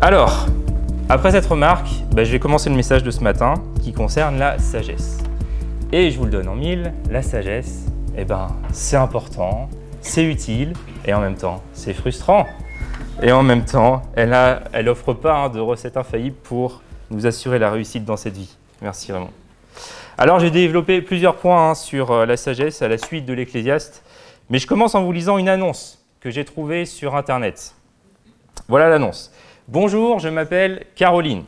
Alors, après cette remarque, bah, je vais commencer le message de ce matin qui concerne la sagesse. Et je vous le donne en mille, la sagesse, eh ben, c'est important, c'est utile, et en même temps, c'est frustrant. Et en même temps, elle n'offre pas hein, de recette infaillible pour nous assurer la réussite dans cette vie. Merci Raymond. Alors j'ai développé plusieurs points hein, sur euh, la sagesse à la suite de l'Ecclésiaste, mais je commence en vous lisant une annonce que j'ai trouvée sur Internet. Voilà l'annonce. Bonjour, je m'appelle Caroline.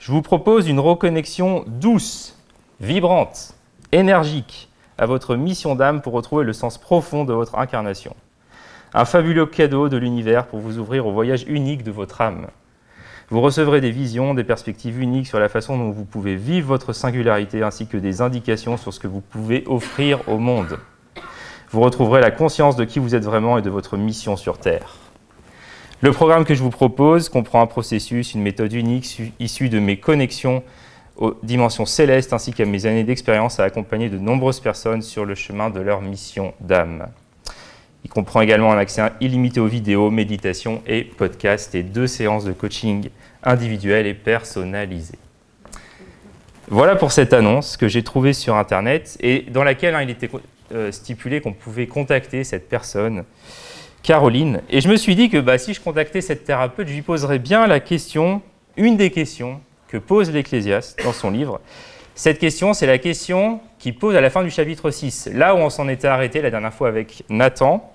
Je vous propose une reconnexion douce, vibrante, énergique à votre mission d'âme pour retrouver le sens profond de votre incarnation. Un fabuleux cadeau de l'univers pour vous ouvrir au voyage unique de votre âme. Vous recevrez des visions, des perspectives uniques sur la façon dont vous pouvez vivre votre singularité ainsi que des indications sur ce que vous pouvez offrir au monde. Vous retrouverez la conscience de qui vous êtes vraiment et de votre mission sur Terre. Le programme que je vous propose comprend un processus, une méthode unique issue de mes connexions aux dimensions célestes ainsi qu'à mes années d'expérience à accompagner de nombreuses personnes sur le chemin de leur mission d'âme. Il comprend également un accès illimité aux vidéos, méditations et podcasts et deux séances de coaching individuelles et personnalisées. Voilà pour cette annonce que j'ai trouvée sur Internet et dans laquelle hein, il était euh, stipulé qu'on pouvait contacter cette personne, Caroline. Et je me suis dit que bah, si je contactais cette thérapeute, je lui poserais bien la question, une des questions que pose l'Ecclésiaste dans son livre. Cette question, c'est la question qu'il pose à la fin du chapitre 6, là où on s'en était arrêté la dernière fois avec Nathan.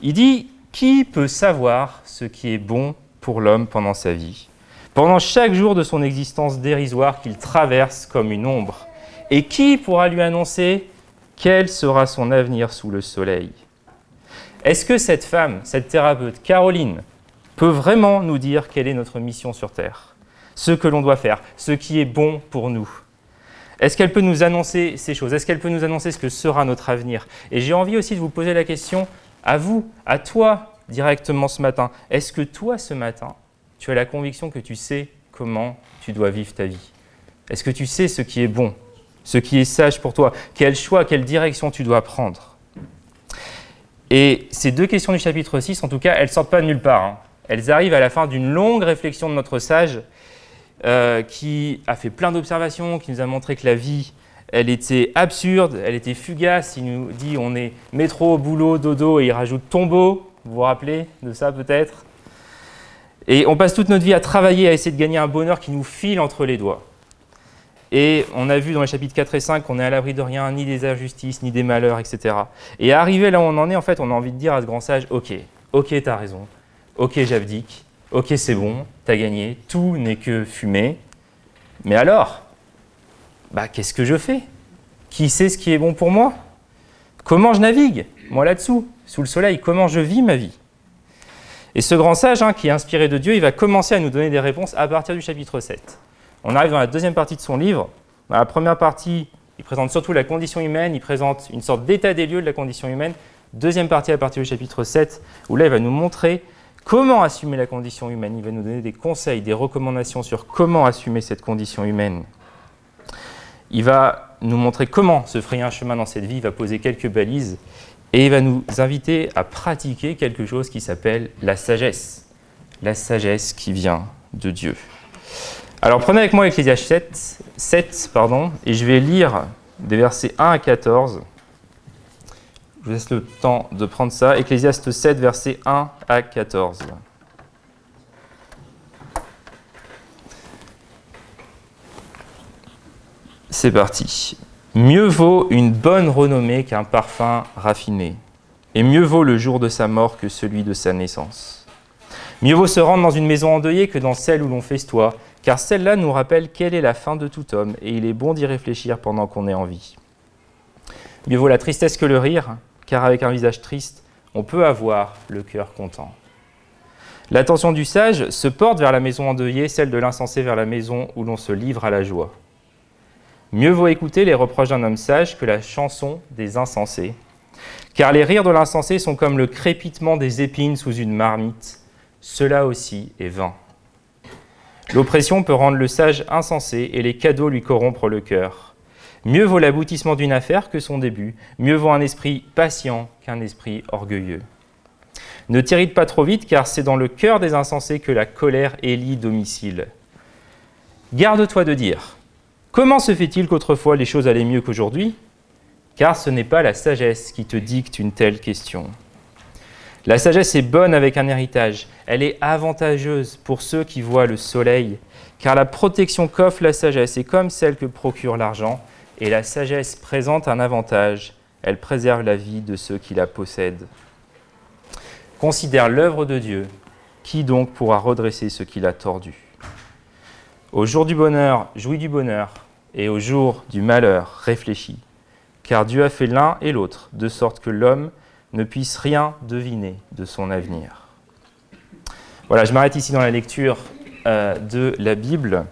Il dit Qui peut savoir ce qui est bon pour l'homme pendant sa vie? Pendant chaque jour de son existence dérisoire qu'il traverse comme une ombre Et qui pourra lui annoncer quel sera son avenir sous le soleil? Est-ce que cette femme, cette thérapeute, Caroline, peut vraiment nous dire quelle est notre mission sur Terre? Ce que l'on doit faire, ce qui est bon pour nous. Est-ce qu'elle peut nous annoncer ces choses? Est-ce qu'elle peut nous annoncer ce que sera notre avenir? Et j'ai envie aussi de vous poser la question à vous, à toi directement ce matin. Est-ce que toi ce matin, tu as la conviction que tu sais comment tu dois vivre ta vie? Est-ce que tu sais ce qui est bon, ce qui est sage pour toi? Quel choix, quelle direction tu dois prendre? Et ces deux questions du chapitre 6, en tout cas, elles sortent pas de nulle part. Hein. Elles arrivent à la fin d'une longue réflexion de notre sage euh, qui a fait plein d'observations, qui nous a montré que la vie, elle était absurde, elle était fugace. Il nous dit on est métro, boulot, dodo, et il rajoute tombeau. Vous vous rappelez de ça peut-être? Et on passe toute notre vie à travailler, à essayer de gagner un bonheur qui nous file entre les doigts. Et on a vu dans les chapitres 4 et 5 qu'on est à l'abri de rien, ni des injustices, ni des malheurs, etc. Et arrivé là où on en est, en fait, on a envie de dire à ce grand sage, ok, ok, t'as raison, ok, j'abdique, ok, c'est bon, t'as gagné, tout n'est que fumée. Mais alors, bah, qu'est-ce que je fais? Qui sait ce qui est bon pour moi? Comment je navigue, moi là-dessous, sous le soleil Comment je vis ma vie? Et ce grand sage, hein, qui est inspiré de Dieu, il va commencer à nous donner des réponses à partir du chapitre 7. On arrive dans la deuxième partie de son livre. Dans la première partie, il présente surtout la condition humaine, il présente une sorte d'état des lieux de la condition humaine. Deuxième partie à partir du chapitre 7, où là, il va nous montrer Comment assumer la condition humaine Il va nous donner des conseils, des recommandations sur comment assumer cette condition humaine. Il va nous montrer comment se frayer un chemin dans cette vie, il va poser quelques balises et il va nous inviter à pratiquer quelque chose qui s'appelle la sagesse. La sagesse qui vient de Dieu. Alors prenez avec moi Ecclésiaste 7, 7 pardon, et je vais lire des versets 1 à 14 je vous laisse le temps de prendre ça. Ecclésiaste 7, versets 1 à 14. C'est parti. Mieux vaut une bonne renommée qu'un parfum raffiné, et mieux vaut le jour de sa mort que celui de sa naissance. Mieux vaut se rendre dans une maison endeuillée que dans celle où l'on festoie, car celle-là nous rappelle quelle est la fin de tout homme, et il est bon d'y réfléchir pendant qu'on est en vie. Mieux vaut la tristesse que le rire, car avec un visage triste, on peut avoir le cœur content. L'attention du sage se porte vers la maison endeuillée, celle de l'insensé vers la maison où l'on se livre à la joie. Mieux vaut écouter les reproches d'un homme sage que la chanson des insensés, car les rires de l'insensé sont comme le crépitement des épines sous une marmite, cela aussi est vain. L'oppression peut rendre le sage insensé et les cadeaux lui corrompre le cœur. Mieux vaut l'aboutissement d'une affaire que son début, mieux vaut un esprit patient qu'un esprit orgueilleux. Ne t'irrite pas trop vite, car c'est dans le cœur des insensés que la colère élit domicile. Garde-toi de dire Comment se fait-il qu'autrefois les choses allaient mieux qu'aujourd'hui? Car ce n'est pas la sagesse qui te dicte une telle question. La sagesse est bonne avec un héritage. Elle est avantageuse pour ceux qui voient le soleil, car la protection qu'offre la sagesse est comme celle que procure l'argent, et la sagesse présente un avantage. Elle préserve la vie de ceux qui la possèdent. Considère l'œuvre de Dieu. Qui donc pourra redresser ce qu'il a tordu Au jour du bonheur, jouis du bonheur, et au jour du malheur, réfléchis. Car Dieu a fait l'un et l'autre, de sorte que l'homme ne puisse rien deviner de son avenir. Voilà, je m'arrête ici dans la lecture euh, de la Bible.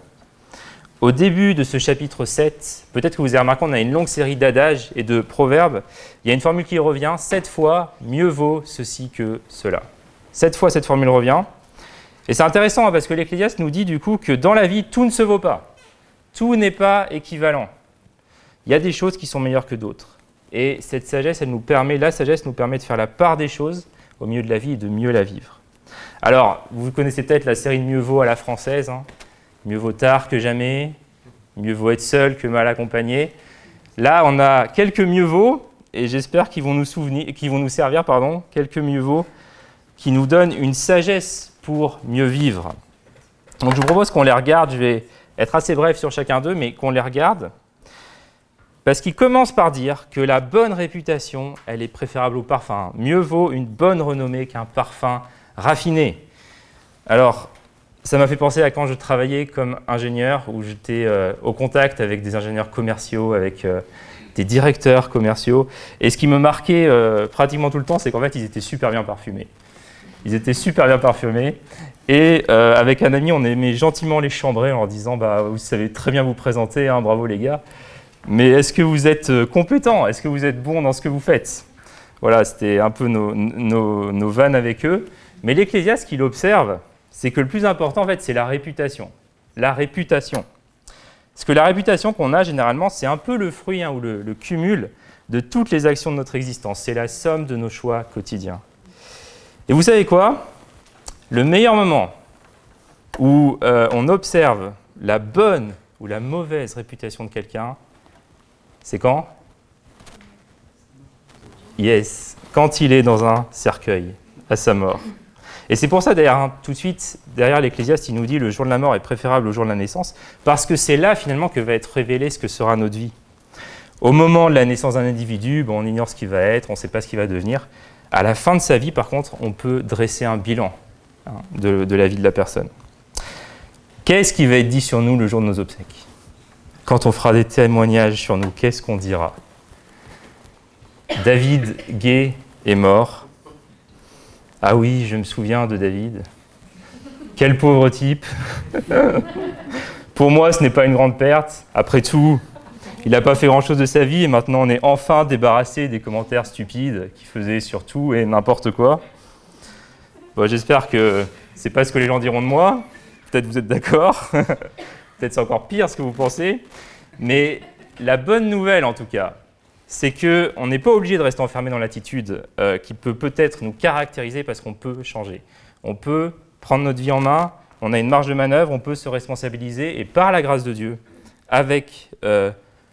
Au début de ce chapitre 7, peut-être que vous avez remarqué, on a une longue série d'adages et de proverbes. Il y a une formule qui revient, sept fois, mieux vaut ceci que cela. Sept fois, cette formule revient. Et c'est intéressant hein, parce que l'Ecclésiaste nous dit du coup que dans la vie, tout ne se vaut pas. Tout n'est pas équivalent. Il y a des choses qui sont meilleures que d'autres. Et cette sagesse, elle nous permet, la sagesse nous permet de faire la part des choses au milieu de la vie et de mieux la vivre. Alors, vous connaissez peut-être la série Mieux vaut à la française. Hein. Mieux vaut tard que jamais, mieux vaut être seul que mal accompagné. Là, on a quelques mieux vaut, et j'espère qu'ils vont nous souvenir, vont nous servir, pardon, quelques mieux vaut, qui nous donnent une sagesse pour mieux vivre. Donc, je vous propose qu'on les regarde. Je vais être assez bref sur chacun d'eux, mais qu'on les regarde. Parce qu'il commence par dire que la bonne réputation, elle est préférable au parfum. Mieux vaut une bonne renommée qu'un parfum raffiné. Alors, ça m'a fait penser à quand je travaillais comme ingénieur, où j'étais euh, au contact avec des ingénieurs commerciaux, avec euh, des directeurs commerciaux. Et ce qui me marquait euh, pratiquement tout le temps, c'est qu'en fait, ils étaient super bien parfumés. Ils étaient super bien parfumés. Et avec un ami, on aimait gentiment les chambrer en leur disant bah, Vous savez très bien vous présenter, hein, bravo les gars. Mais est-ce que vous êtes euh, compétent? Est-ce que vous êtes bon dans ce que vous faites? Voilà, c'était un peu nos, nos, vannes avec eux. Mais l'Ecclésiaste, qu'il observe, c'est que le plus important, en fait, c'est la réputation. La réputation. Parce que la réputation qu'on a, généralement, c'est un peu le fruit hein, ou le, cumul de toutes les actions de notre existence. C'est la somme de nos choix quotidiens. Et vous savez quoi? Le meilleur moment où euh, on observe la bonne ou la mauvaise réputation de quelqu'un, c'est quand Yes, quand il est dans un cercueil, à sa mort. Et c'est pour ça, hein, tout de suite, derrière l'Ecclésiaste, il nous dit le jour de la mort est préférable au jour de la naissance, parce que c'est là, finalement, que va être révélé ce que sera notre vie. Au moment de la naissance d'un individu, on ignore ce qu'il va être, on ne sait pas ce qu'il va devenir. À la fin de sa vie, par contre, on peut dresser un bilan hein, de la vie de la personne. Qu'est-ce qui va être dit sur nous le jour de nos obsèques? Quand on fera des témoignages sur nous, qu'est-ce qu'on dira David Gay est mort. Ah oui, je me souviens de David. Quel pauvre type. Pour moi, ce n'est pas une grande perte. Après tout, il n'a pas fait grand-chose de sa vie et maintenant on est enfin débarrassé des commentaires stupides qui faisaient sur tout et n'importe quoi. Bon, J'espère que c'est pas ce que les gens diront de moi. Peut-être vous êtes d'accord. Peut-être c'est encore pire ce que vous pensez. Mais la bonne nouvelle, en tout cas, c'est qu'on n'est pas obligé de rester enfermé dans l'attitude euh, qui peut peut-être nous caractériser parce qu'on peut changer. On peut prendre notre vie en main, on a une marge de manœuvre, on peut se responsabiliser et par la grâce de Dieu, avec euh,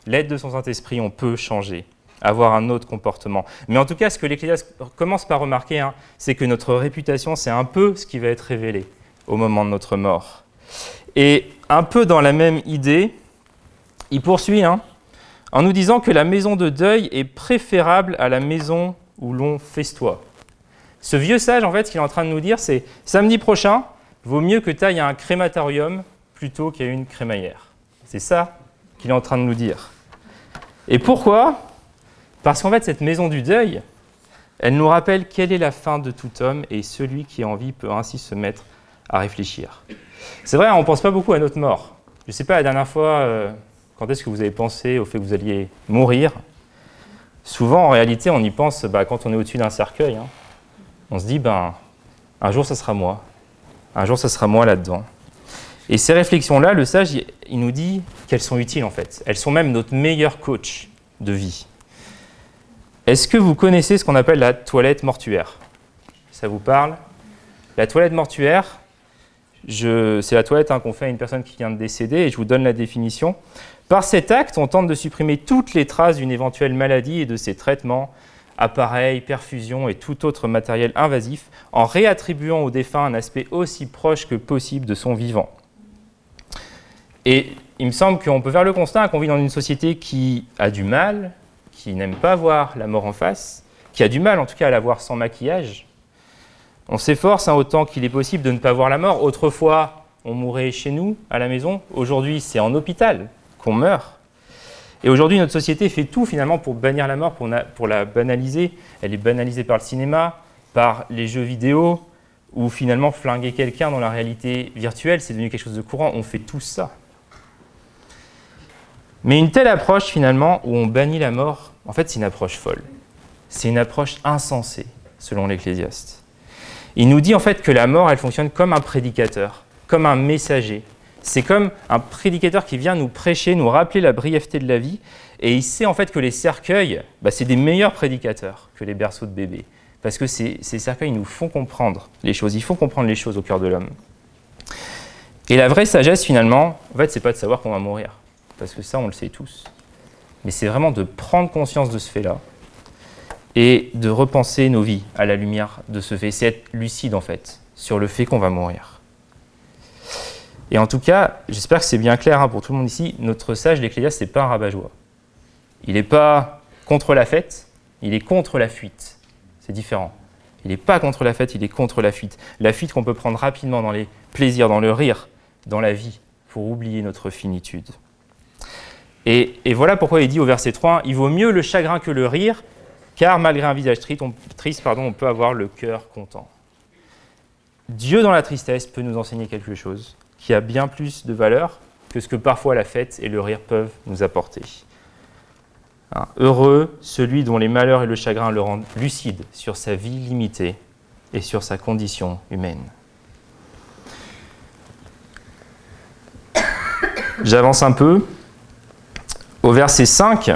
l'aide de son Saint-Esprit, on peut changer, avoir un autre comportement. Mais en tout cas, ce que l'Ecclésiaste commence par remarquer, hein, c'est que notre réputation, c'est un peu ce qui va être révélé au moment de notre mort. Et un peu dans la même idée, il poursuit hein, en nous disant que la maison de deuil est préférable à la maison où l'on festoie. Ce vieux sage, en fait, ce qu'il est en train de nous dire, c'est samedi prochain, vaut mieux que tu ailles à un crématorium plutôt qu'à une crémaillère. C'est ça qu'il est en train de nous dire. Et pourquoi? Parce qu'en fait, cette maison du deuil, elle nous rappelle quelle est la fin de tout homme et celui qui a envie peut ainsi se mettre à réfléchir. C'est vrai, on ne pense pas beaucoup à notre mort. Je ne sais pas, la dernière fois, euh, quand est-ce que vous avez pensé au fait que vous alliez mourir? Souvent, en réalité, on y pense bah, quand on est au-dessus d'un cercueil. Hein. On se dit, ben, un jour, ça sera moi. Un jour, ça sera moi là-dedans. Et ces réflexions-là, le sage, il nous dit qu'elles sont utiles en fait. Elles sont même notre meilleur coach de vie. Est-ce que vous connaissez ce qu'on appelle la toilette mortuaire? Ça vous parle? La toilette mortuaire, c'est la toilette hein, qu'on fait à une personne qui vient de décéder, et je vous donne la définition. Par cet acte, on tente de supprimer toutes les traces d'une éventuelle maladie et de ses traitements, appareils, perfusions et tout autre matériel invasif, en réattribuant au défunt un aspect aussi proche que possible de son vivant. Et il me semble qu'on peut faire le constat qu'on vit dans une société qui a du mal, qui n'aime pas voir la mort en face, qui a du mal en tout cas à la voir sans maquillage. On s'efforce hein, autant qu'il est possible de ne pas voir la mort. Autrefois, on mourait chez nous, à la maison. Aujourd'hui, c'est en hôpital qu'on meurt. Et aujourd'hui, notre société fait tout finalement pour bannir la mort, pour, la banaliser. Elle est banalisée par le cinéma, par les jeux vidéo, ou finalement flinguer quelqu'un dans la réalité virtuelle, c'est devenu quelque chose de courant. On fait tout ça. Mais une telle approche finalement, où on bannit la mort, en fait, c'est une approche folle. C'est une approche insensée, selon l'Ecclésiaste. Il nous dit en fait que la mort, elle fonctionne comme un prédicateur, comme un messager, c'est comme un prédicateur qui vient nous prêcher, nous rappeler la brièveté de la vie. Et il sait en fait que les cercueils, bah, c'est des meilleurs prédicateurs que les berceaux de bébés. Parce que ces, cercueils nous font comprendre les choses, ils font comprendre les choses au cœur de l'homme. Et la vraie sagesse, finalement, en fait, c'est pas de savoir qu'on va mourir. Parce que ça, on le sait tous. Mais c'est vraiment de prendre conscience de ce fait-là et de repenser nos vies à la lumière de ce fait. C'est être lucide, en fait, sur le fait qu'on va mourir. Et en tout cas, j'espère que c'est bien clair hein, pour tout le monde ici, notre sage d'Ecclésiaste, n'est pas un rabat-joie. Il n'est pas contre la fête, il est contre la fuite. C'est différent. Il n'est pas contre la fête, il est contre la fuite. La fuite qu'on peut prendre rapidement dans les plaisirs, dans le rire, dans la vie, pour oublier notre finitude. Et, voilà pourquoi il dit au verset 3, il vaut mieux le chagrin que le rire, car malgré un visage triste, on, peut avoir le cœur content. Dieu dans la tristesse peut nous enseigner quelque chose qui a bien plus de valeur que ce que parfois la fête et le rire peuvent nous apporter. Heureux celui dont les malheurs et le chagrin le rendent lucide sur sa vie limitée et sur sa condition humaine. J'avance un peu. Au verset 5,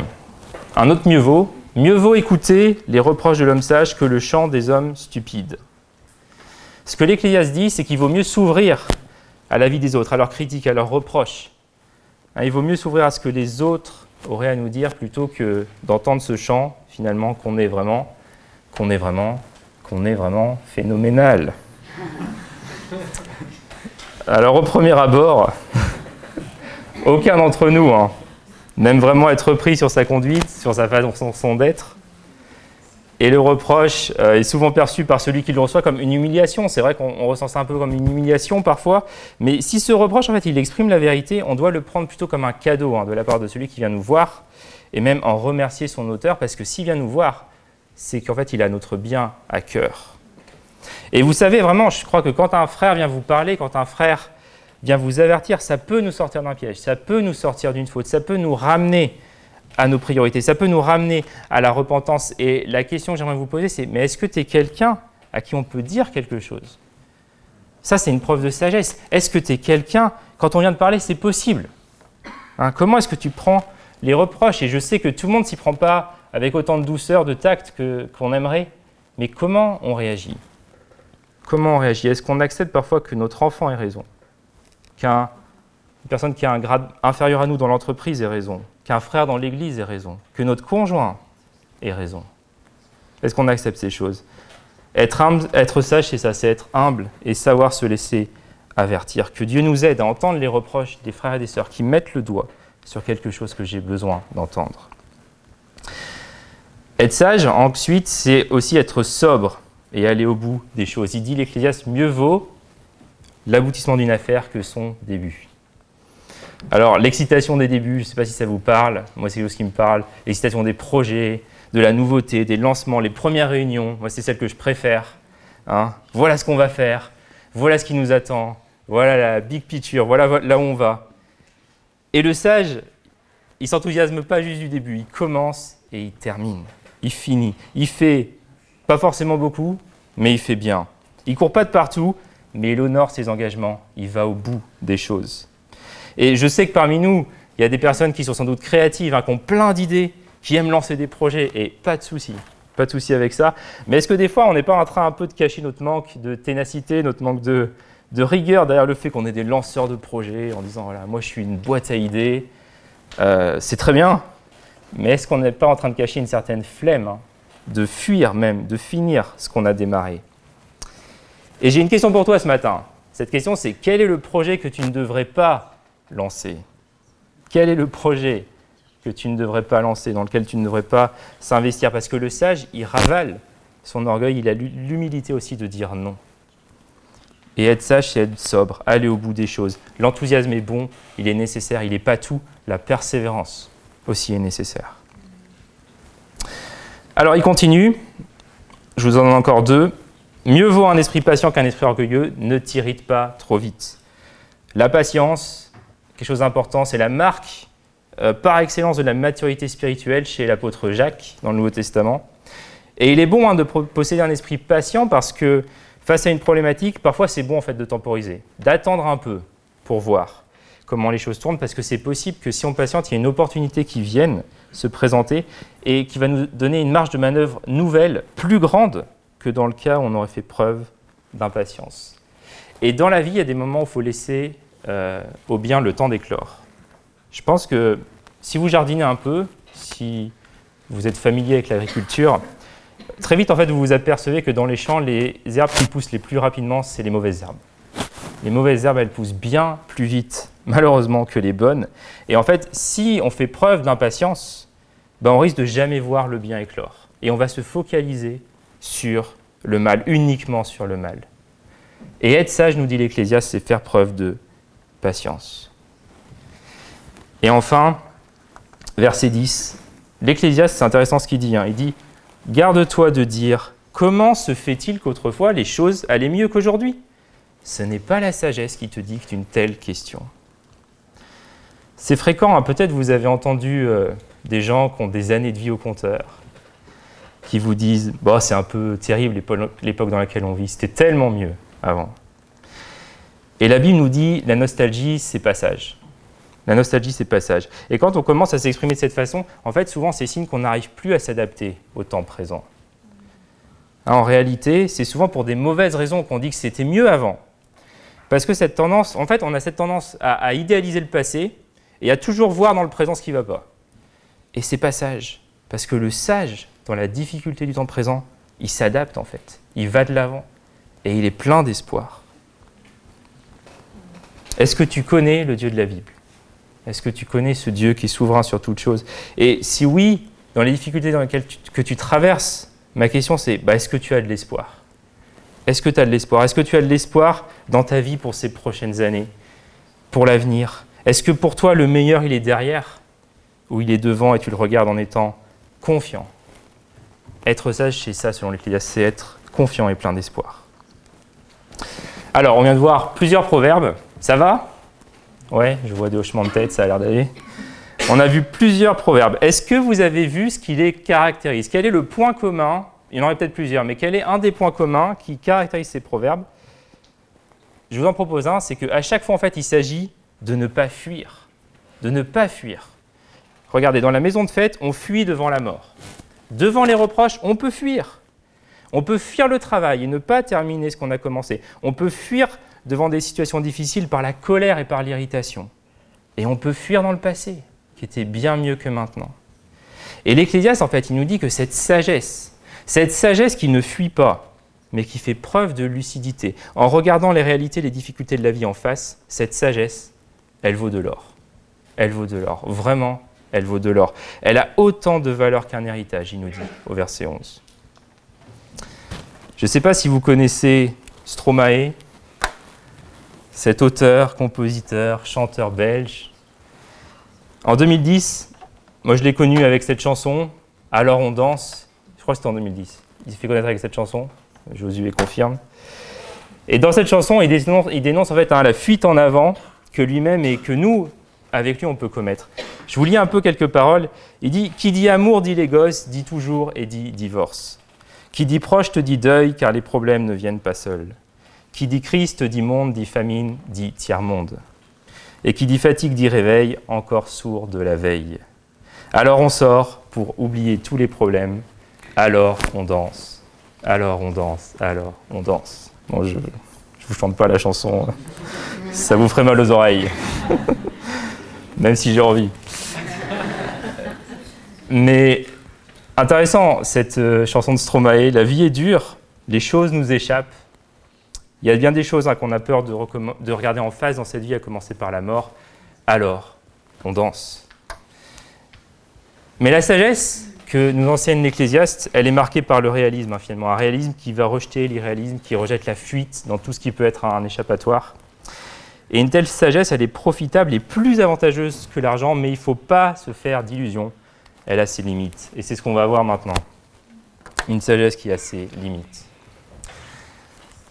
un autre mieux vaut. Mieux vaut écouter les reproches de l'homme sage que le chant des hommes stupides. Ce que l'Ecclésiaste dit, c'est qu'il vaut mieux s'ouvrir à la vie des autres, à leurs critiques, à leurs reproches. Hein, il vaut mieux s'ouvrir à ce que les autres auraient à nous dire plutôt que d'entendre ce chant, finalement, qu'on est vraiment, qu'on est vraiment, qu'on est vraiment phénoménal. Alors, au premier abord, aucun d'entre nous hein, n'aime vraiment être pris sur sa conduite, sur sa façon d'être. Et le reproche euh, est souvent perçu par celui qui le reçoit comme une humiliation. C'est vrai qu'on ressent ça un peu comme une humiliation parfois. Mais si ce reproche, en fait, il exprime la vérité, on doit le prendre plutôt comme un cadeau hein, de la part de celui qui vient nous voir et même en remercier son auteur parce que s'il vient nous voir, c'est qu'en fait, il a notre bien à cœur. Et vous savez, vraiment, je crois que quand un frère vient vous parler, quand un frère vient vous avertir, ça peut nous sortir d'un piège, ça peut nous sortir d'une faute, ça peut nous ramener à nos priorités. Ça peut nous ramener à la repentance. Et la question que j'aimerais vous poser, c'est, mais est-ce que tu es quelqu'un à qui on peut dire quelque chose? Ça, c'est une preuve de sagesse. Est-ce que tu es quelqu'un, quand on vient de parler, c'est possible hein, Comment est-ce que tu prends les reproches? Et je sais que tout le monde s'y prend pas avec autant de douceur, de tact qu'on aimerait. Mais comment on réagit? Comment on réagit? Est-ce qu'on accepte parfois que notre enfant ait raison? Qu'une personne qui a un grade inférieur à nous dans l'entreprise ait raison qu'un frère dans l'Église ait raison, que notre conjoint ait raison Est-ce qu'on accepte ces choses? Être, sage, c'est ça, c'est être humble et savoir se laisser avertir. Que Dieu nous aide à entendre les reproches des frères et des sœurs qui mettent le doigt sur quelque chose que j'ai besoin d'entendre. Être sage, ensuite, c'est aussi être sobre et aller au bout des choses. Il dit l'Ecclésiaste, mieux vaut l'aboutissement d'une affaire que son début. Alors, l'excitation des débuts, je ne sais pas si ça vous parle, moi c'est quelque chose qui me parle, l'excitation des projets, de la nouveauté, des lancements, les premières réunions, moi c'est celle que je préfère. Hein. Voilà ce qu'on va faire, voilà ce qui nous attend, voilà la big picture, voilà là où on va. Et le sage, il s'enthousiasme pas juste du début, il commence et il termine, il finit, il fait pas forcément beaucoup, mais il fait bien. Il court pas de partout, mais il honore ses engagements, il va au bout des choses. Et je sais que parmi nous, il y a des personnes qui sont sans doute créatives, hein, qui ont plein d'idées, qui aiment lancer des projets, et pas de souci. pas de souci avec ça. Mais est-ce que des fois, on n'est pas en train un peu de cacher notre manque de ténacité, notre manque de, rigueur derrière le fait qu'on est des lanceurs de projets en disant voilà, moi je suis une boîte à idées, euh, c'est très bien, mais est-ce qu'on n'est pas en train de cacher une certaine flemme, hein, de fuir même, de finir ce qu'on a démarré? Et j'ai une question pour toi ce matin. Cette question, c'est quel est le projet que tu ne devrais pas lancer? Quel est le projet que tu ne devrais pas lancer, dans lequel tu ne devrais pas s'investir? Parce que le sage, il ravale son orgueil, il a l'humilité aussi de dire non. Et être sage, c'est être sobre, aller au bout des choses. L'enthousiasme est bon, il est nécessaire, il n'est pas tout. La persévérance aussi est nécessaire. Alors il continue, je vous en donne encore deux. Mieux vaut un esprit patient qu'un esprit orgueilleux, ne t'irrite pas trop vite. La patience, quelque chose d'important, c'est la marque euh, par excellence de la maturité spirituelle chez l'apôtre Jacques dans le Nouveau Testament. Et il est bon hein, de posséder un esprit patient parce que face à une problématique, parfois c'est bon en fait de temporiser, d'attendre un peu pour voir comment les choses tournent, parce que c'est possible que si on patiente, il y a une opportunité qui vienne se présenter et qui va nous donner une marge de manœuvre nouvelle, plus grande que dans le cas où on aurait fait preuve d'impatience. Et dans la vie, il y a des moments où il faut laisser euh, au bien le temps d'éclore. Je pense que si vous jardinez un peu, si vous êtes familier avec l'agriculture, très vite, en fait, vous vous apercevez que dans les champs, les herbes qui poussent les plus rapidement, c'est les mauvaises herbes. Les mauvaises herbes, elles poussent bien plus vite, malheureusement, que les bonnes. Et en fait, si on fait preuve d'impatience, ben on risque de jamais voir le bien éclore. Et on va se focaliser sur le mal, uniquement sur le mal. Et être sage, nous dit l'Ecclésiaste, c'est faire preuve de patience. Et enfin, verset 10, l'Ecclésiaste, c'est intéressant ce qu'il dit. Hein. il dit Garde-toi de dire comment se fait-il qu'autrefois les choses allaient mieux qu'aujourd'hui? Ce n'est pas la sagesse qui te dicte une telle question. C'est fréquent, hein. peut-être vous avez entendu euh, des gens qui ont des années de vie au compteur, qui vous disent bah, c'est un peu terrible l'époque dans laquelle on vit, c'était tellement mieux avant. Et la Bible nous dit la nostalgie, c'est passage. La nostalgie, c'est passage. Et quand on commence à s'exprimer de cette façon, en fait, souvent, c'est signe qu'on n'arrive plus à s'adapter au temps présent. Hein, en réalité, c'est souvent pour des mauvaises raisons qu'on dit que c'était mieux avant. Parce que cette tendance, en fait, on a cette tendance à, idéaliser le passé et à toujours voir dans le présent ce qui ne va pas. Et c'est passage. Parce que le sage, dans la difficulté du temps présent, il s'adapte en fait. Il va de l'avant. Et il est plein d'espoir. Est-ce que tu connais le Dieu de la Bible? Est-ce que tu connais ce Dieu qui est souverain sur toute chose Et si oui, dans les difficultés dans lesquelles tu, que tu traverses, ma question c'est bah, est-ce que tu as de l'espoir? Est-ce que tu as de l'espoir? Est-ce que tu as de l'espoir dans ta vie pour ces prochaines années, pour l'avenir? Est-ce que pour toi le meilleur il est derrière? Ou il est devant et tu le regardes en étant confiant? Être sage, c'est ça selon l'Ecclésiaste, c'est être confiant et plein d'espoir. Alors, on vient de voir plusieurs proverbes. Ça va? Ouais, je vois des hochements de tête, ça a l'air d'aller. On a vu plusieurs proverbes. Est-ce que vous avez vu ce qui les caractérise? Quel est le point commun? Il y en aurait peut-être plusieurs, mais quel est un des points communs qui caractérise ces proverbes? Je vous en propose un, c'est qu'à chaque fois, en fait, il s'agit de ne pas fuir. De ne pas fuir. Regardez, dans la maison de fête, on fuit devant la mort. Devant les reproches, on peut fuir. On peut fuir le travail et ne pas terminer ce qu'on a commencé. On peut fuir devant des situations difficiles par la colère et par l'irritation. Et on peut fuir dans le passé, qui était bien mieux que maintenant. Et l'Ecclésiaste, en fait, il nous dit que cette sagesse, cette sagesse qui ne fuit pas, mais qui fait preuve de lucidité, en regardant les réalités, les difficultés de la vie en face, cette sagesse, elle vaut de l'or. Elle vaut de l'or. Vraiment, elle vaut de l'or. Elle a autant de valeur qu'un héritage, il nous dit au verset 11. Je ne sais pas si vous connaissez Stromae, cet auteur, compositeur, chanteur belge. En 2010, moi je l'ai connu avec cette chanson, Alors on danse, je crois que c'était en 2010. Il s'est fait connaître avec cette chanson, Josué confirme. Et dans cette chanson, il dénonce, en fait hein, la fuite en avant que lui-même et que nous, avec lui, on peut commettre. Je vous lis un peu quelques paroles. Il dit Qui dit amour dit les gosses, dit toujours et dit divorce. Qui dit proche te dit deuil, car les problèmes ne viennent pas seuls. Qui dit Christ dit monde, dit famine, dit tiers-monde. Et qui dit fatigue dit réveil, encore sourd de la veille. Alors on sort pour oublier tous les problèmes, alors on danse, alors on danse, alors on danse. Bon, je ne vous chante pas la chanson, ça vous ferait mal aux oreilles, même si j'ai envie. Mais intéressant, cette euh, chanson de Stromae, la vie est dure, les choses nous échappent. Il y a bien des choses hein, qu'on a peur de, de regarder en face dans cette vie, à commencer par la mort. Alors, on danse. Mais la sagesse que nous enseigne l'Ecclésiaste, elle est marquée par le réalisme, hein, finalement. Un réalisme qui va rejeter l'irréalisme, qui rejette la fuite dans tout ce qui peut être un échappatoire. Et une telle sagesse, elle est profitable et plus avantageuse que l'argent, mais il ne faut pas se faire d'illusions elle a ses limites. Et c'est ce qu'on va voir maintenant. Une sagesse qui a ses limites.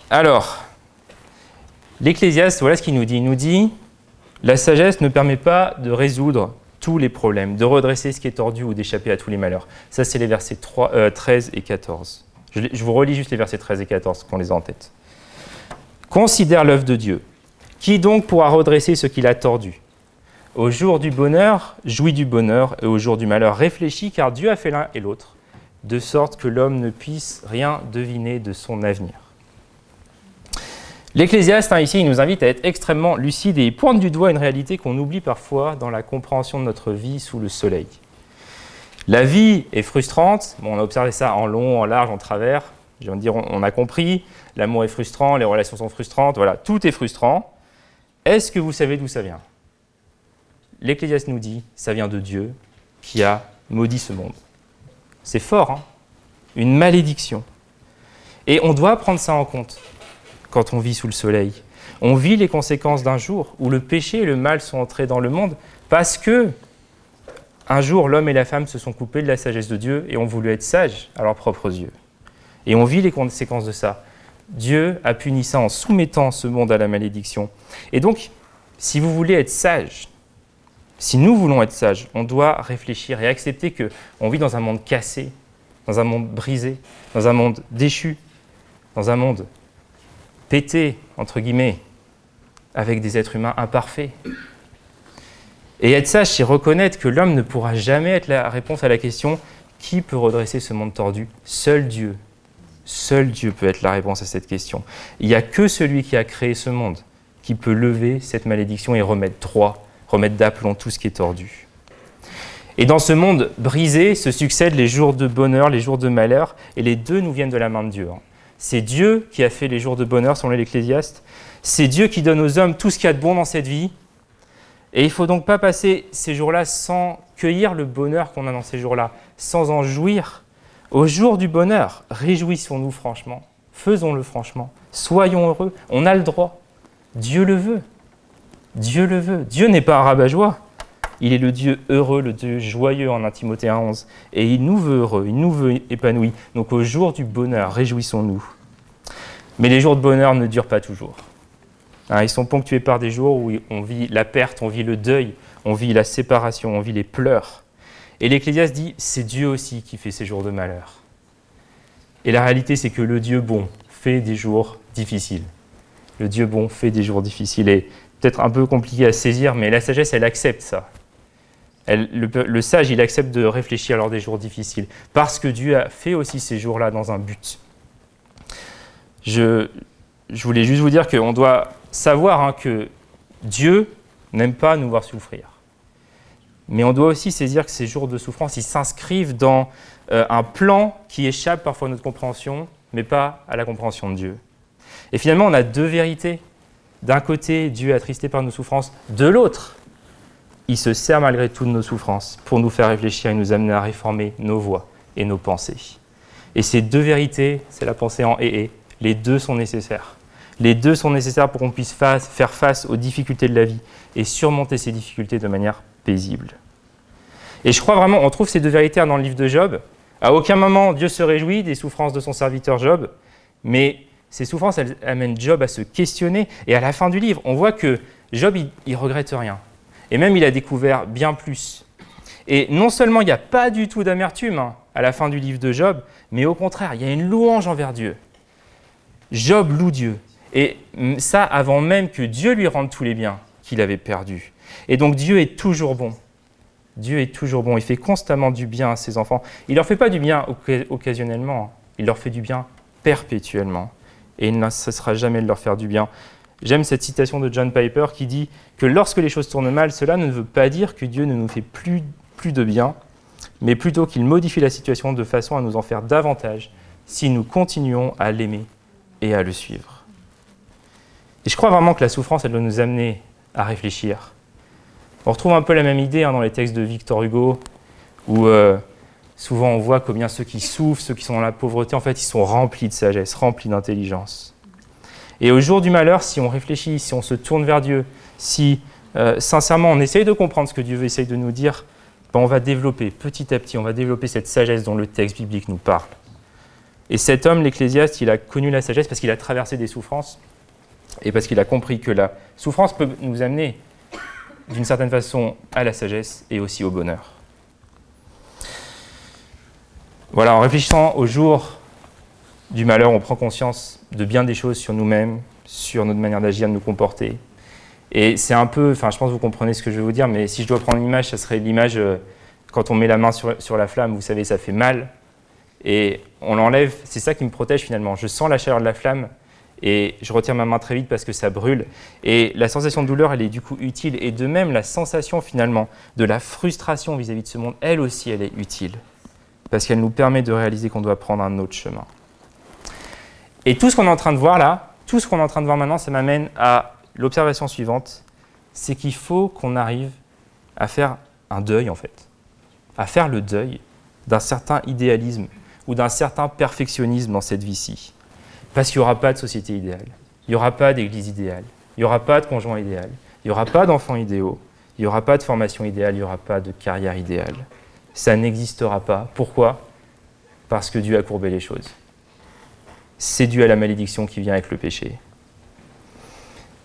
Alors, l'Ecclésiaste, voilà ce qu'il nous dit. Il nous dit, la sagesse ne permet pas de résoudre tous les problèmes, de redresser ce qui est tordu ou d'échapper à tous les malheurs. Ça, c'est les versets 3, 13 euh, et 14. Je, je, vous relis juste les versets 13 et 14, qu'on les a en tête. Considère l'œuvre de Dieu. Qui donc pourra redresser ce qu'il a tordu? Au jour du bonheur, jouis du bonheur, et au jour du malheur, réfléchis, car Dieu a fait l'un et l'autre, de sorte que l'homme ne puisse rien deviner de son avenir. L'Ecclésiaste, hein, ici, il nous invite à être extrêmement lucide et il pointe du doigt une réalité qu'on oublie parfois dans la compréhension de notre vie sous le soleil. La vie est frustrante, on a observé ça en long, en large, en travers, je viens de dire, on a compris, l'amour est frustrant, les relations sont frustrantes, voilà, tout est frustrant. Est-ce que vous savez d'où ça vient? l'Ecclésiaste nous dit, ça vient de Dieu qui a maudit ce monde. C'est fort, hein? Une malédiction. Et on doit prendre ça en compte quand on vit sous le soleil. On vit les conséquences d'un jour où le péché et le mal sont entrés dans le monde parce que un jour l'homme et la femme se sont coupés de la sagesse de Dieu et ont voulu être sages à leurs propres yeux. Et on vit les conséquences de ça. Dieu a puni ça en soumettant ce monde à la malédiction. Et donc, si vous voulez être sage, si nous voulons être sages, on doit réfléchir et accepter qu'on vit dans un monde cassé, dans un monde brisé, dans un monde déchu, dans un monde pété, entre guillemets, avec des êtres humains imparfaits. Et être sage, c'est reconnaître que l'homme ne pourra jamais être la réponse à la question qui peut redresser ce monde tordu? Seul Dieu. Seul Dieu peut être la réponse à cette question. Il n'y a que celui qui a créé ce monde qui peut lever cette malédiction et remettre droit remettre d'aplomb tout ce qui est tordu. Et dans ce monde brisé se succèdent les jours de bonheur, les jours de malheur, et les deux nous viennent de la main de Dieu. C'est Dieu qui a fait les jours de bonheur, selon l'Ecclésiaste. C'est Dieu qui donne aux hommes tout ce qu'il y a de bon dans cette vie. Et il ne faut donc pas passer ces jours-là sans cueillir le bonheur qu'on a dans ces jours-là, sans en jouir. Au jour du bonheur, réjouissons-nous franchement, faisons-le franchement, soyons heureux, on a le droit, Dieu le veut. Dieu le veut. Dieu n'est pas un rabat-joie. Il est le Dieu heureux, le Dieu joyeux en 1 Timothée 11. Et il nous veut heureux, il nous veut épanouis. Donc au jour du bonheur, réjouissons-nous. Mais les jours de bonheur ne durent pas toujours. Hein, ils sont ponctués par des jours où on vit la perte, on vit le deuil, on vit la séparation, on vit les pleurs. Et l'Ecclésiaste dit, c'est Dieu aussi qui fait ces jours de malheur. Et la réalité, c'est que le Dieu bon fait des jours difficiles. Le Dieu bon fait des jours difficiles. Et peut-être un peu compliqué à saisir, mais la sagesse, elle accepte ça. le, sage, il accepte de réfléchir lors des jours difficiles, parce que Dieu a fait aussi ces jours-là dans un but. Je, voulais juste vous dire qu'on doit savoir hein, que Dieu n'aime pas nous voir souffrir. Mais on doit aussi saisir que ces jours de souffrance, ils s'inscrivent dans euh, un plan qui échappe parfois à notre compréhension, mais pas à la compréhension de Dieu. Et finalement, on a deux vérités d'un côté, Dieu est attristé par nos souffrances, de l'autre, il se sert malgré tout de nos souffrances pour nous faire réfléchir et nous amener à réformer nos voies et nos pensées. Et ces deux vérités, c'est la pensée en et et, les deux sont nécessaires. Les deux sont nécessaires pour qu'on puisse faire face aux difficultés de la vie et surmonter ces difficultés de manière paisible. Et je crois vraiment, on trouve ces deux vérités dans le livre de Job. À aucun moment Dieu se réjouit des souffrances de son serviteur Job, mais ces souffrances amènent Job à se questionner. Et à la fin du livre, on voit que Job, il, regrette rien. Et même, il a découvert bien plus. Et non seulement il n'y a pas du tout d'amertume hein, à la fin du livre de Job, mais au contraire, il y a une louange envers Dieu. Job loue Dieu. Et ça avant même que Dieu lui rende tous les biens qu'il avait perdus. Et donc Dieu est toujours bon. Dieu est toujours bon, il fait constamment du bien à ses enfants. Il ne leur fait pas du bien occasionnellement, il leur fait du bien perpétuellement. Et il ne cessera jamais de leur faire du bien. J'aime cette citation de John Piper qui dit que lorsque les choses tournent mal, cela ne veut pas dire que Dieu ne nous fait plus, plus de bien, mais plutôt qu'il modifie la situation de façon à nous en faire davantage si nous continuons à l'aimer et à le suivre. Et je crois vraiment que la souffrance, elle doit nous amener à réfléchir. On retrouve un peu la même idée hein, dans les textes de Victor Hugo, où euh, souvent on voit combien ceux qui souffrent, ceux qui sont dans la pauvreté, en fait, ils sont remplis de sagesse, remplis d'intelligence. Et au jour du malheur, si on réfléchit, si on se tourne vers Dieu, si euh, sincèrement on essaye de comprendre ce que Dieu essaye de nous dire, ben, on va développer petit à petit, on va développer cette sagesse dont le texte biblique nous parle. Et cet homme, l'Ecclésiaste, il a connu la sagesse parce qu'il a traversé des souffrances et parce qu'il a compris que la souffrance peut nous amener d'une certaine façon à la sagesse et aussi au bonheur. Voilà, en réfléchissant au jour du malheur, on prend conscience de bien des choses sur nous-mêmes, sur notre manière d'agir, de nous comporter. Et c'est un peu, enfin je pense que vous comprenez ce que je vais vous dire, mais si je dois prendre une image, ça serait l'image euh, quand on met la main sur, sur, la flamme, vous savez, ça fait mal. Et on l'enlève, c'est ça qui me protège finalement. Je sens la chaleur de la flamme et je retire ma main très vite parce que ça brûle. Et la sensation de douleur, elle est du coup utile. Et de même, la sensation finalement de la frustration vis-à-vis de ce monde, elle aussi, elle est utile. Parce qu'elle nous permet de réaliser qu'on doit prendre un autre chemin. Et tout ce qu'on est en train de voir là, tout ce qu'on est en train de voir maintenant, ça m'amène à l'observation suivante, c'est qu'il faut qu'on arrive à faire un deuil en fait, à faire le deuil d'un certain idéalisme ou d'un certain perfectionnisme dans cette vie-ci. Parce qu'il n'y aura pas de société idéale, il n'y aura pas d'église idéale, il n'y aura pas de conjoint idéal, il n'y aura pas d'enfants idéaux, il n'y aura pas de formation idéale, il n'y aura pas de carrière idéale. Ça n'existera pas. Pourquoi? Parce que Dieu a courbé les choses. C'est dû à la malédiction qui vient avec le péché.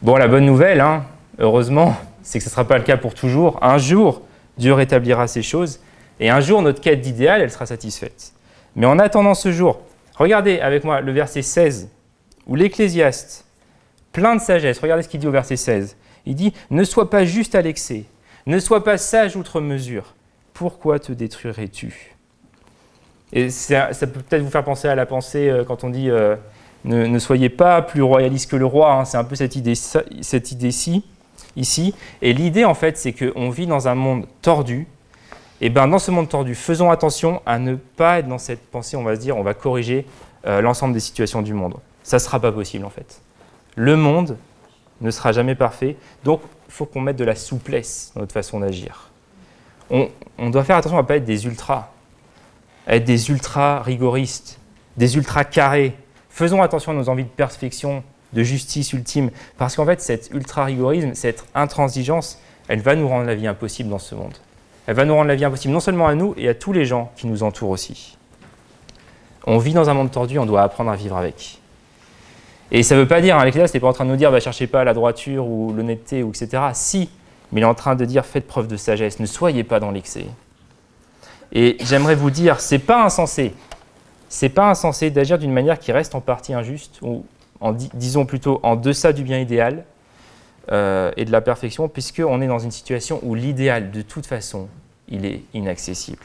Bon, la bonne nouvelle, hein, heureusement, c'est que ce ne sera pas le cas pour toujours. Un jour, Dieu rétablira ces choses, et un jour, notre quête d'idéal, elle sera satisfaite. Mais en attendant ce jour, Regardez avec moi le verset 16, où l'Ecclésiaste, plein de sagesse, regardez ce qu'il dit au verset 16. Il dit Ne sois pas juste à l'excès, ne sois pas sage outre mesure. Pourquoi te détruirais-tu? Et ça, peut peut-être vous faire penser à la pensée euh, quand on dit euh, ne, soyez pas plus royaliste que le roi. Hein. c'est un peu cette idée-ci, ici. Et l'idée, en fait, c'est qu'on vit dans un monde tordu, et eh ben, dans ce monde tordu, faisons attention à ne pas être dans cette pensée, on va se dire, on va corriger euh, l'ensemble des situations du monde. Ça ne sera pas possible en fait. Le monde ne sera jamais parfait, donc il faut qu'on mette de la souplesse dans notre façon d'agir. On, doit faire attention à ne pas être des ultras, à être des ultras rigoristes, des ultras carrés. Faisons attention à nos envies de perfection, de justice ultime, parce qu'en fait, cet ultra-rigorisme, cette intransigeance, elle va nous rendre la vie impossible dans ce monde elle va nous rendre la vie impossible, non seulement à nous, et à tous les gens qui nous entourent aussi. On vit dans un monde tordu, on doit apprendre à vivre avec. Et ça ne veut pas dire, hein, n'est pas en train de nous dire, ne bah, cherchez pas la droiture ou l'honnêteté, ou etc. Si, mais il est en train de dire, faites preuve de sagesse, ne soyez pas dans l'excès. Et j'aimerais vous dire, c'est pas insensé. C'est pas insensé d'agir d'une manière qui reste en partie injuste, ou en, disons plutôt en deçà du bien idéal, euh, et de la perfection, puisqu'on est dans une situation où l'idéal, de toute façon, il est inaccessible.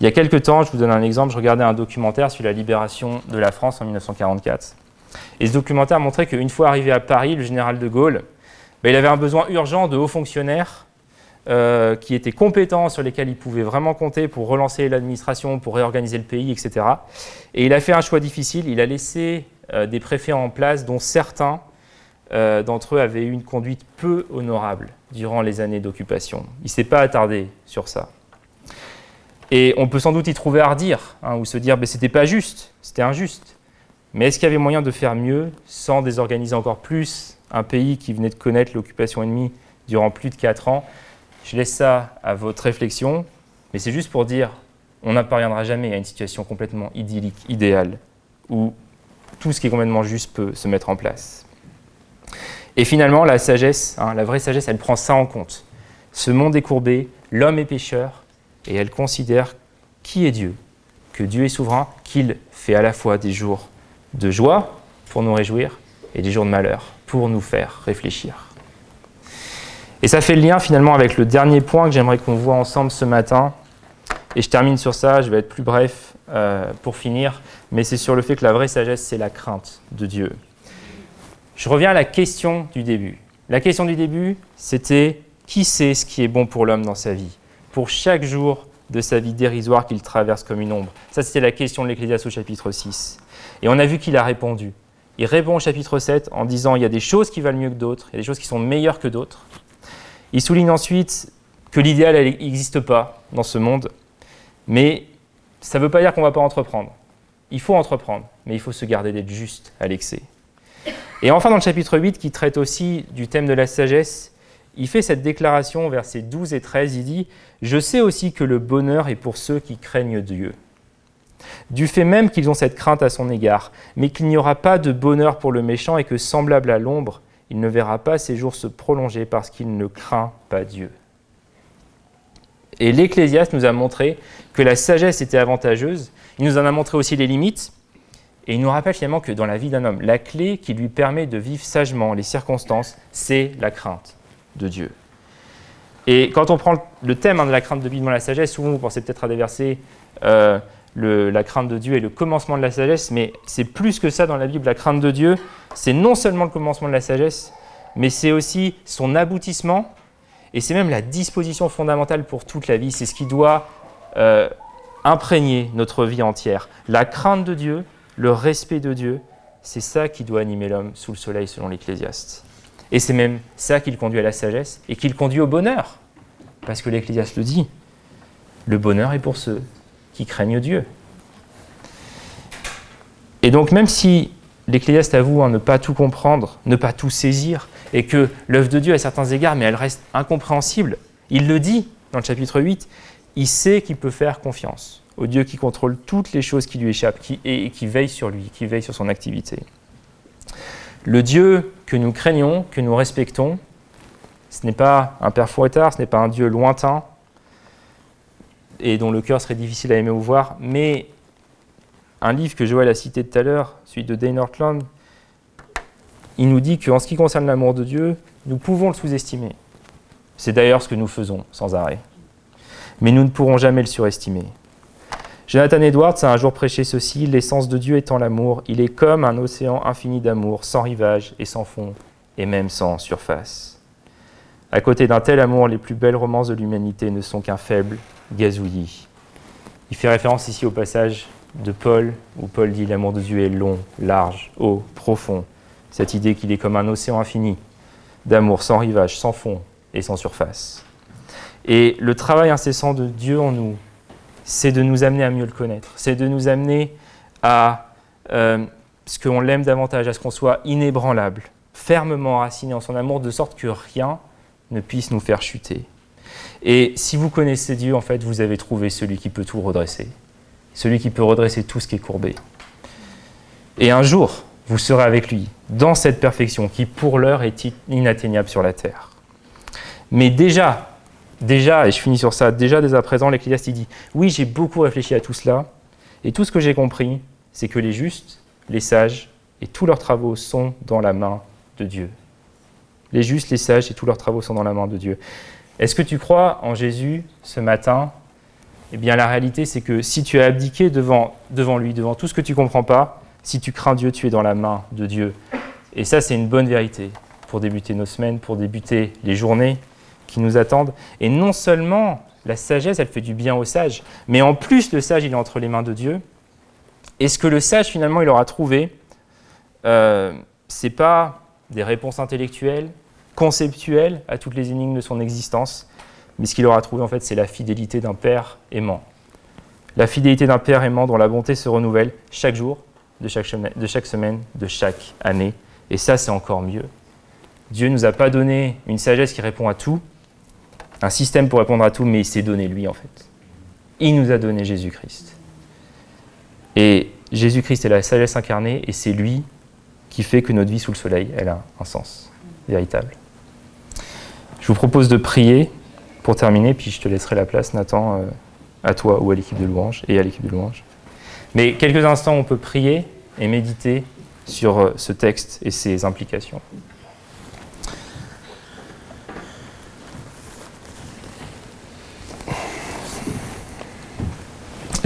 Il y a quelques temps, je vous donne un exemple, je regardais un documentaire sur la libération de la France en 1944. Et ce documentaire montrait qu'une fois arrivé à Paris, le général de Gaulle, ben, il avait un besoin urgent de hauts fonctionnaires euh, qui étaient compétents, sur lesquels il pouvait vraiment compter pour relancer l'administration, pour réorganiser le pays, etc. Et il a fait un choix difficile, il a laissé euh, des préfets en place, dont certains euh, d'entre eux avaient eu une conduite peu honorable durant les années d'occupation. Il ne s'est pas attardé sur ça. Et on peut sans doute y trouver à redire, hein, ou se dire que ben, c'était pas juste, c'était injuste. Mais est-ce qu'il y avait moyen de faire mieux sans désorganiser encore plus un pays qui venait de connaître l'occupation ennemie durant plus de 4 ans? Je laisse ça à votre réflexion, mais c'est juste pour dire on n'apparviendra jamais à une situation complètement idyllique, idéale, où tout ce qui est complètement juste peut se mettre en place. Et finalement, la sagesse, hein, la vraie sagesse, elle prend ça en compte. Ce monde est courbé, l'homme est pécheur, et elle considère qui est Dieu, que Dieu est souverain, qu'il fait à la fois des jours de joie pour nous réjouir et des jours de malheur pour nous faire réfléchir. Et ça fait le lien finalement avec le dernier point que j'aimerais qu'on voit ensemble ce matin. Et je termine sur ça, je vais être plus bref euh, pour finir, mais c'est sur le fait que la vraie sagesse, c'est la crainte de Dieu. Je reviens à la question du début. La question du début, c'était qui sait ce qui est bon pour l'homme dans sa vie? Pour chaque jour de sa vie dérisoire qu'il traverse comme une ombre. Ça, c'était la question de l'Ecclésiaste au chapitre 6. Et on a vu qu'il a répondu. Il répond au chapitre 7 en disant il y a des choses qui valent mieux que d'autres, il y a des choses qui sont meilleures que d'autres. Il souligne ensuite que l'idéal n'existe pas dans ce monde, mais ça ne veut pas dire qu'on ne va pas entreprendre. Il faut entreprendre, mais il faut se garder d'être juste à l'excès. Et enfin, dans le chapitre 8, qui traite aussi du thème de la sagesse, il fait cette déclaration, versets 12 et 13, il dit Je sais aussi que le bonheur est pour ceux qui craignent Dieu. Du fait même qu'ils ont cette crainte à son égard, mais qu'il n'y aura pas de bonheur pour le méchant et que, semblable à l'ombre, il ne verra pas ses jours se prolonger parce qu'il ne craint pas Dieu. Et l'Ecclésiaste nous a montré que la sagesse était avantageuse, il nous en a montré aussi les limites, et il nous rappelle finalement que dans la vie d'un homme, la clé qui lui permet de vivre sagement les circonstances, c'est la crainte de Dieu. Et quand on prend le thème hein, de la crainte de Dieu dans la sagesse, souvent vous pensez peut-être à des versets, euh, la crainte de Dieu est le commencement de la sagesse, mais c'est plus que ça dans la Bible. La crainte de Dieu, c'est non seulement le commencement de la sagesse, mais c'est aussi son aboutissement, et c'est même la disposition fondamentale pour toute la vie. C'est ce qui doit euh, imprégner notre vie entière. La crainte de Dieu, le respect de Dieu, c'est ça qui doit animer l'homme sous le soleil selon l'Ecclésiaste. Et c'est même ça qui le conduit à la sagesse et qui le conduit au bonheur. Parce que l'Ecclésiaste le dit, le bonheur est pour ceux qui craignent Dieu. Et donc même si l'Ecclésiaste avoue hein, ne pas tout comprendre, ne pas tout saisir, et que l'œuvre de Dieu à certains égards, mais elle reste incompréhensible, il le dit dans le chapitre 8, il sait qu'il peut faire confiance au Dieu qui contrôle toutes les choses qui lui échappent et qui veille sur lui, qui veille sur son activité. Le Dieu que nous craignons, que nous respectons, ce n'est pas un Père fouettard, ce n'est pas un Dieu lointain et dont le cœur serait difficile à aimer ou voir, mais un livre que Joël a cité tout à l'heure, celui de Dane Northland, il nous dit qu'en ce qui concerne l'amour de Dieu, nous pouvons le sous-estimer. C'est d'ailleurs ce que nous faisons sans arrêt. Mais nous ne pourrons jamais le surestimer. Jonathan Edwards a un jour prêché ceci L'essence de Dieu étant l'amour, il est comme un océan infini d'amour, sans rivage et sans fond, et même sans surface. À côté d'un tel amour, les plus belles romances de l'humanité ne sont qu'un faible gazouillis. Il fait référence ici au passage de Paul, où Paul dit L'amour de Dieu est long, large, haut, profond. Cette idée qu'il est comme un océan infini d'amour sans rivage, sans fond et sans surface. Et le travail incessant de Dieu en nous, c'est de nous amener à mieux le connaître, c'est de nous amener à euh, ce qu'on l'aime davantage, à ce qu'on soit inébranlable, fermement enraciné en son amour, de sorte que rien ne puisse nous faire chuter. Et si vous connaissez Dieu, en fait, vous avez trouvé celui qui peut tout redresser, celui qui peut redresser tout ce qui est courbé. Et un jour, vous serez avec lui dans cette perfection qui, pour l'heure, est inatteignable sur la terre. Mais déjà, déjà, et je finis sur ça, déjà dès à présent, l'Ecclésiaste dit Oui, j'ai beaucoup réfléchi à tout cela, et tout ce que j'ai compris, c'est que les justes, les sages, et tous leurs travaux sont dans la main de Dieu. Les justes, les sages, et tous leurs travaux sont dans la main de Dieu. Est-ce que tu crois en Jésus ce matin? Eh bien, la réalité, c'est que si tu as abdiqué devant, devant lui, devant tout ce que tu ne comprends pas, si tu crains Dieu, tu es dans la main de Dieu. Et ça, c'est une bonne vérité pour débuter nos semaines, pour débuter les journées, qui nous attendent. Et non seulement la sagesse, elle fait du bien au sage, mais en plus le sage, il est entre les mains de Dieu. Et ce que le sage, finalement, il aura trouvé, euh, ce n'est pas des réponses intellectuelles, conceptuelles à toutes les énigmes de son existence, mais ce qu'il aura trouvé, en fait, c'est la fidélité d'un père aimant. La fidélité d'un père aimant dont la bonté se renouvelle chaque jour, de chaque, de chaque semaine, de chaque année. Et ça, c'est encore mieux. Dieu ne nous a pas donné une sagesse qui répond à tout, un système pour répondre à tout, mais il s'est donné lui en fait. Il nous a donné Jésus-Christ. Et Jésus-Christ est la sagesse incarnée et c'est lui qui fait que notre vie sous le soleil, elle a un sens véritable. Je vous propose de prier pour terminer, puis je te laisserai la place, Nathan, euh, à toi ou à l'équipe de louange et à l'équipe de louange. Mais quelques instants, on peut prier et méditer sur euh, ce texte et ses implications.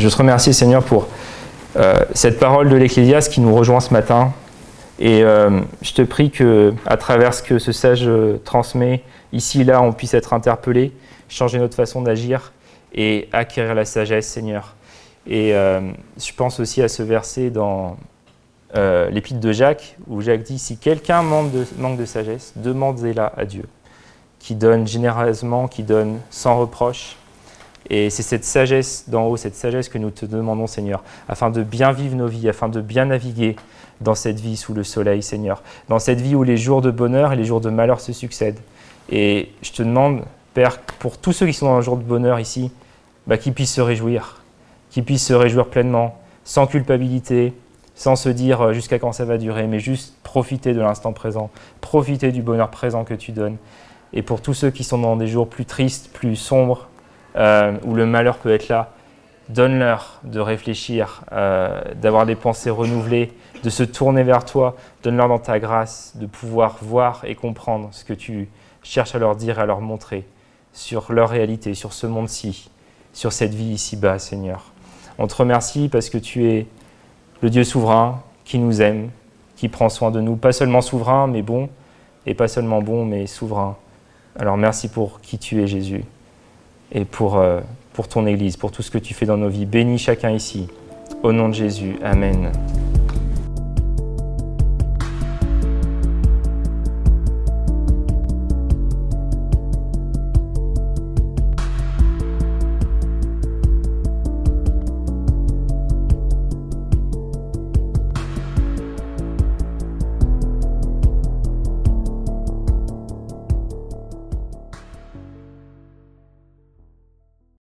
Je te remercie, Seigneur, pour euh, cette parole de l'Ecclésiaste qui nous rejoint ce matin. Et euh, je te prie que, à travers ce que ce sage transmet, ici et là, on puisse être interpellé, changer notre façon d'agir et acquérir la sagesse, Seigneur. Et je pense aussi à ce verset dans l'épître de Jacques, où Jacques dit Si quelqu'un manque de, manque de sagesse, demandez-la à Dieu, qui donne généreusement, qui donne sans reproche et c'est cette sagesse d'en haut, cette sagesse que nous te demandons, Seigneur, afin de bien vivre nos vies, afin de bien naviguer dans cette vie sous le soleil, Seigneur, dans cette vie où les jours de bonheur et les jours de malheur se succèdent. Et je te demande, Père, pour tous ceux qui sont dans un jour de bonheur ici, bah, qu'ils puissent se réjouir, qu'ils puissent se réjouir pleinement, sans culpabilité, sans se dire euh, jusqu'à quand ça va durer, mais juste profiter de l'instant présent, profiter du bonheur présent que tu donnes. Et pour tous ceux qui sont dans des jours plus tristes, plus sombres, euh, où le malheur peut être là, donne-leur de réfléchir, euh, d'avoir des pensées renouvelées, de se tourner vers toi, donne-leur dans ta grâce de pouvoir voir et comprendre ce que tu cherches à leur dire à leur montrer sur leur réalité, sur ce monde-ci, sur cette vie ici-bas, Seigneur. On te remercie parce que tu es le Dieu souverain qui nous aime, qui prend soin de nous, pas seulement souverain, mais bon, et pas seulement bon, mais souverain. Alors merci pour qui tu es, Jésus et pour, euh, pour ton Église, pour tout ce que tu fais dans nos vies. Bénis chacun ici. Au nom de Jésus. Amen.